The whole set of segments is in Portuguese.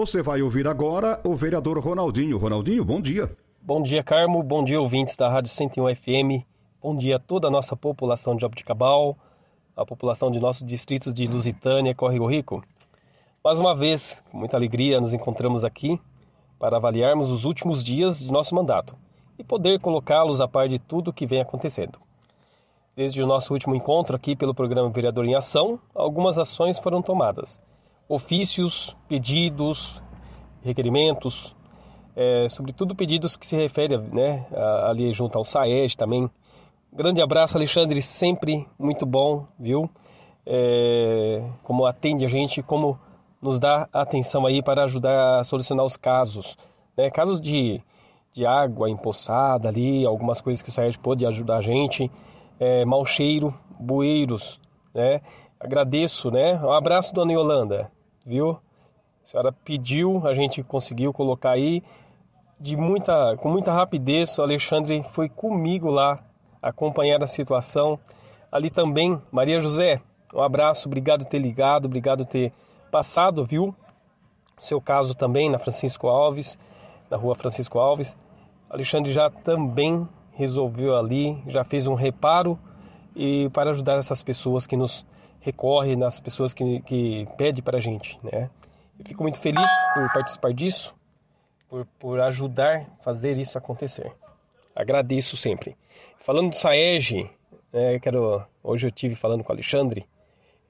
Você vai ouvir agora o vereador Ronaldinho. Ronaldinho, bom dia. Bom dia, Carmo. Bom dia, ouvintes da Rádio 101 FM. Bom dia a toda a nossa população de Jabuticabal, a população de nossos distritos de Lusitânia, Córrego Rico. Mais uma vez, com muita alegria, nos encontramos aqui para avaliarmos os últimos dias de nosso mandato e poder colocá-los a par de tudo o que vem acontecendo. Desde o nosso último encontro aqui pelo programa Vereador em Ação, algumas ações foram tomadas. Ofícios, pedidos, requerimentos, é, sobretudo pedidos que se referem né, ali junto ao SAED também. Grande abraço, Alexandre, sempre muito bom, viu? É, como atende a gente, como nos dá atenção aí para ajudar a solucionar os casos. Né? Casos de, de água empoçada ali, algumas coisas que o SAED pode ajudar a gente, é, mau cheiro, bueiros, né? Agradeço, né? Um abraço, dona Yolanda, viu? A senhora pediu, a gente conseguiu colocar aí de muita, com muita rapidez, o Alexandre foi comigo lá acompanhar a situação. Ali também, Maria José, um abraço, obrigado por ter ligado, obrigado por ter passado, viu? Seu caso também na Francisco Alves, na rua Francisco Alves. Alexandre já também resolveu ali, já fez um reparo e para ajudar essas pessoas que nos recorrem, nas pessoas que, que pedem para a gente, né? Eu fico muito feliz por participar disso por, por ajudar a fazer isso acontecer. Agradeço sempre. Falando do Saeg, né, quero, hoje eu tive falando com o Alexandre,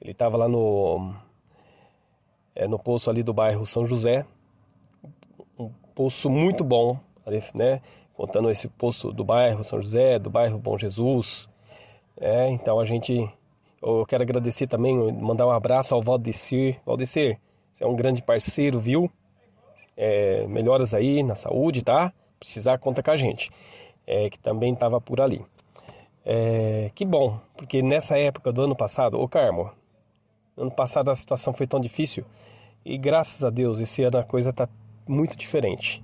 ele estava lá no, é, no poço ali do bairro São José, um poço muito bom, né, contando esse poço do bairro São José, do bairro Bom Jesus. É, então a gente, eu quero agradecer também, mandar um abraço ao Valdecir. Valdecir, você é um grande parceiro, viu? é, melhoras aí na saúde, tá? Precisar, conta com a gente, é, que também estava por ali. É, que bom, porque nessa época do ano passado, ô Carmo, ano passado a situação foi tão difícil e graças a Deus esse ano a coisa tá muito diferente.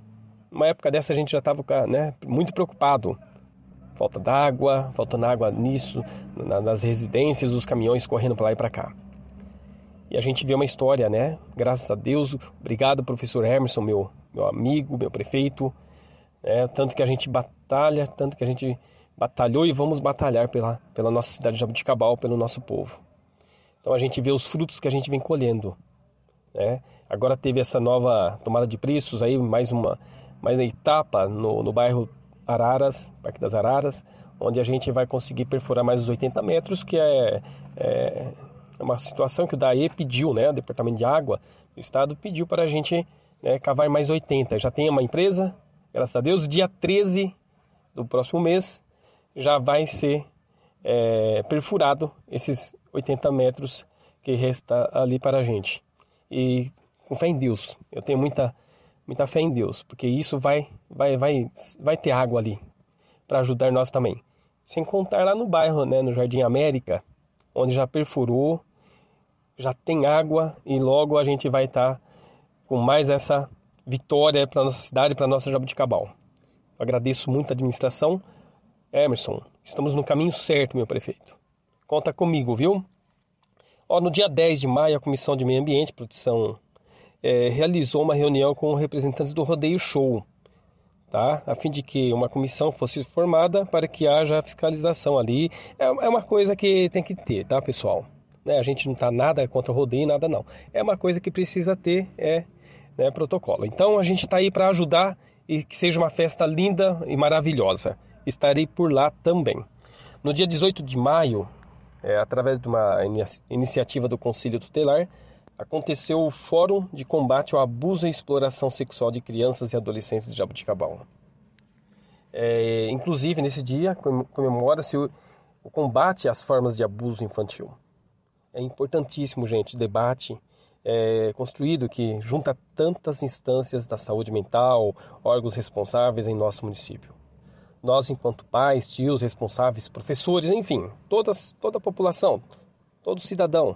Uma época dessa a gente já estava né, muito preocupado. Falta d'água, faltando água nisso, nas residências, os caminhões correndo para lá e para cá. E a gente vê uma história, né? Graças a Deus, obrigado professor Emerson, meu, meu amigo, meu prefeito, né? tanto que a gente batalha, tanto que a gente batalhou e vamos batalhar pela, pela nossa cidade de Jabuticabal, pelo nosso povo. Então a gente vê os frutos que a gente vem colhendo, né? Agora teve essa nova tomada de preços aí, mais uma, mais uma etapa no, no bairro Araras, Parque das Araras, onde a gente vai conseguir perfurar mais os 80 metros, que é, é é uma situação que o DAE pediu, né, o Departamento de Água do Estado pediu para a gente né, cavar mais 80. Já tem uma empresa, graças a Deus, dia 13 do próximo mês já vai ser é, perfurado esses 80 metros que resta ali para a gente. E com fé em Deus, eu tenho muita, muita fé em Deus, porque isso vai, vai, vai, vai ter água ali para ajudar nós também. Sem contar lá no bairro, né, no Jardim América, onde já perfurou já tem água e logo a gente vai estar tá com mais essa vitória para nossa cidade, para nossa Jabuticabal. Eu agradeço muito a administração. Emerson, estamos no caminho certo, meu prefeito. Conta comigo, viu? Ó, no dia 10 de maio, a Comissão de Meio Ambiente Proteção é, realizou uma reunião com representantes do Rodeio Show, tá? a fim de que uma comissão fosse formada para que haja fiscalização ali. É, é uma coisa que tem que ter, tá, pessoal? Né? A gente não está nada contra o rodeio, nada não. É uma coisa que precisa ter é né, protocolo. Então a gente está aí para ajudar e que seja uma festa linda e maravilhosa. Estarei por lá também. No dia 18 de maio, é, através de uma iniciativa do Conselho Tutelar, aconteceu o Fórum de Combate ao Abuso e Exploração Sexual de Crianças e Adolescentes de Jabuticabal. É, inclusive, nesse dia, comemora-se o, o combate às formas de abuso infantil. É importantíssimo, gente, debate. é, construído que junta tantas instâncias da saúde mental, órgãos responsáveis em nosso município. Nós, enquanto pais, tios, responsáveis, professores, enfim, todas, toda a população, todo cidadão,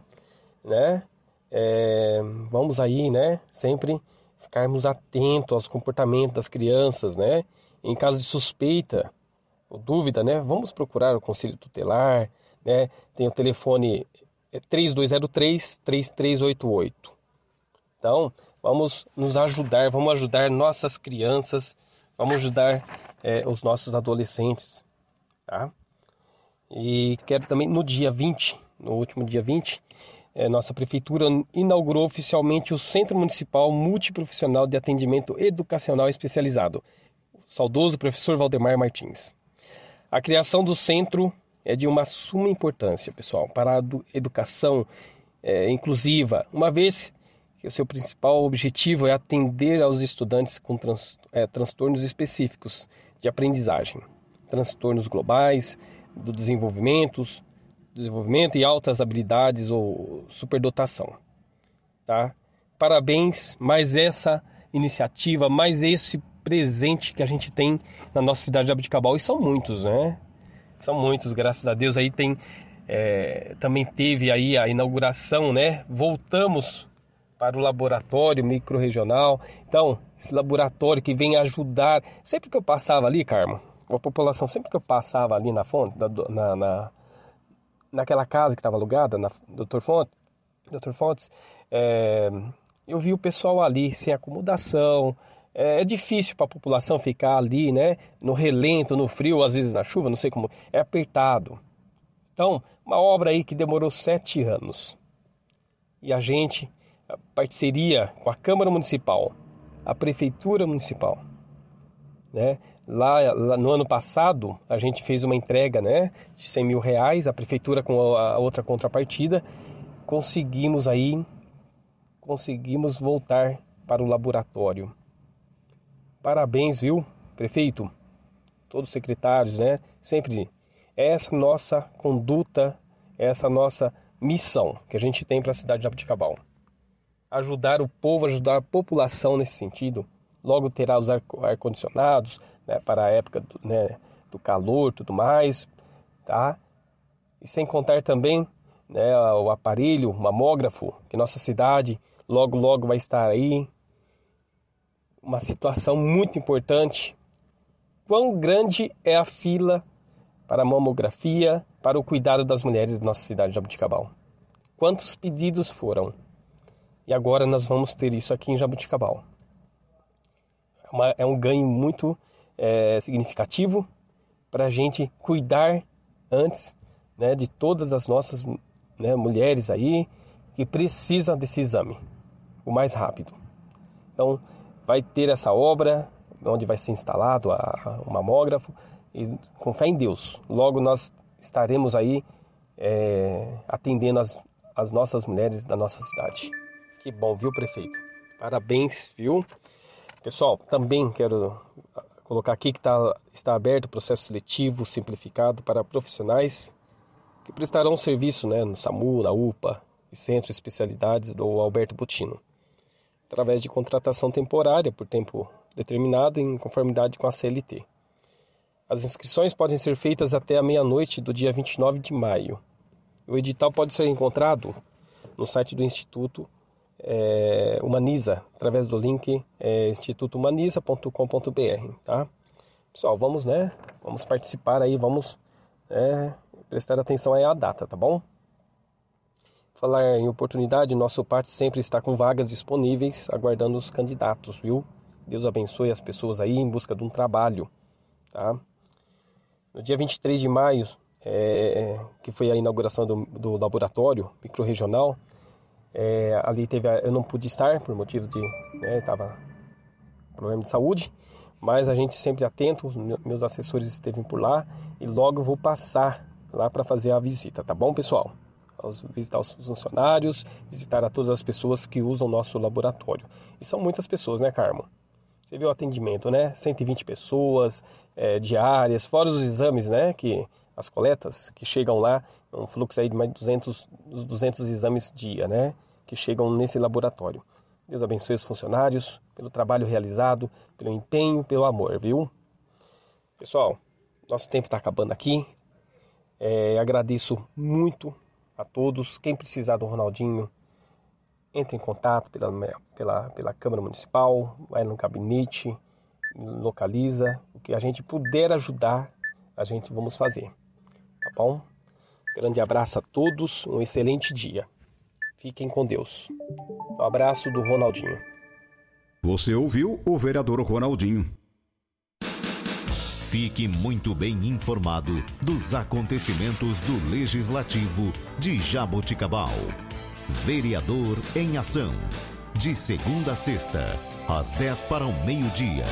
né? É, vamos aí, né? Sempre ficarmos atentos aos comportamentos das crianças, né? Em caso de suspeita ou dúvida, né? Vamos procurar o conselho tutelar, né? Tem o telefone 3203 é 3388. Então, vamos nos ajudar, vamos ajudar nossas crianças, vamos ajudar é, os nossos adolescentes, tá? E quero também, no dia 20, no último dia 20, é, nossa prefeitura inaugurou oficialmente o Centro Municipal Multiprofissional de Atendimento Educacional Especializado, o saudoso professor Valdemar Martins. A criação do centro é de uma suma importância, pessoal, para a educação é, inclusiva, uma vez que o seu principal objetivo é atender aos estudantes com trans, é, transtornos específicos de aprendizagem, transtornos globais, do desenvolvimento, desenvolvimento e altas habilidades ou superdotação. Tá? Parabéns, mais essa iniciativa, mais esse presente que a gente tem na nossa cidade de Abdicabal, e são muitos, né? São muitos, graças a Deus. Aí tem é, também teve aí a inauguração, né? Voltamos para o laboratório microrregional. Então, esse laboratório que vem ajudar. Sempre que eu passava ali, Carmo, a população, sempre que eu passava ali na fonte, na, na naquela casa que estava alugada, na Dr. Fontes, Dr. Fontes é, eu vi o pessoal ali sem acomodação, é, é difícil para a população ficar ali, né? No relento, no frio, às vezes na chuva, não sei como. É apertado. Então, uma obra aí que demorou sete anos. E a gente, a parceria com a Câmara Municipal, a Prefeitura Municipal, né? Lá, lá, no ano passado, a gente fez uma entrega né, de 100 mil reais, a prefeitura com a, outra contrapartida, conseguimos aí, conseguimos voltar para o laboratório. Parabéns, viu, prefeito? Todos os secretários, né? Sempre essa nossa conduta, essa nossa missão que a gente tem para a cidade de Abuticabal. Ajudar o povo, ajudar a população nesse sentido. Logo terá os ar-condicionados né, para a época do, né, do calor tudo mais, tá? E sem contar também né, o aparelho, o mamógrafo, que nossa cidade logo logo vai estar aí uma situação muito importante. Quão grande é a fila para a mamografia, para o cuidado das mulheres da nossa cidade de Jabuticabal? Quantos pedidos foram? E agora nós vamos ter isso aqui em Jabuticabal. É, uma, é um ganho muito é, significativo para a gente cuidar antes né, de todas as nossas né, mulheres aí que precisam desse exame o mais rápido. Então, vai ter essa obra, onde vai ser instalado a, o mamógrafo, e com fé em Deus, logo nós estaremos aí é, atendendo as, as nossas mulheres da nossa cidade. Que bom, viu, prefeito? Parabéns, viu? Pessoal, também quero colocar aqui que tá, está aberto o processo seletivo simplificado para profissionais que prestarão serviço né, no SAMU, na UPA e Centro de Especialidades do Alberto Butino através de contratação temporária por tempo determinado em conformidade com a CLT. As inscrições podem ser feitas até a meia-noite do dia 29 de maio. O edital pode ser encontrado no site do Instituto é, Humaniza, através do link é, institutohumaniza.com.br, tá? Pessoal, vamos, né? Vamos participar aí, vamos é, prestar atenção aí à data, tá bom? Falar em oportunidade, nosso parte sempre está com vagas disponíveis, aguardando os candidatos, viu? Deus abençoe as pessoas aí em busca de um trabalho, tá? No dia 23 de maio, é, que foi a inauguração do, do laboratório microrregional, é, ali teve a, eu não pude estar por motivo de, né, tava problema de saúde, mas a gente sempre atento, meus assessores esteve por lá e logo vou passar lá para fazer a visita, tá bom, pessoal? visitar os funcionários, visitar a todas as pessoas que usam o nosso laboratório. E são muitas pessoas, né, Carmo? Você viu o atendimento, né? 120 pessoas é, diárias, fora os exames, né? Que as coletas que chegam lá, um fluxo aí de mais de 200, 200 exames dia, né? que chegam nesse laboratório. Deus abençoe os funcionários pelo trabalho realizado, pelo empenho, pelo amor, viu? Pessoal, nosso tempo está acabando aqui. É, agradeço muito a todos. Quem precisar do Ronaldinho, entre em contato pela, pela, pela Câmara Municipal, vai no gabinete, localiza. O que a gente puder ajudar, a gente vamos fazer. Bom? Grande abraço a todos, um excelente dia. Fiquem com Deus. Um abraço do Ronaldinho. Você ouviu o vereador Ronaldinho. Fique muito bem informado dos acontecimentos do Legislativo de Jaboticabal. Vereador em Ação. De segunda a sexta, às 10 para o meio-dia.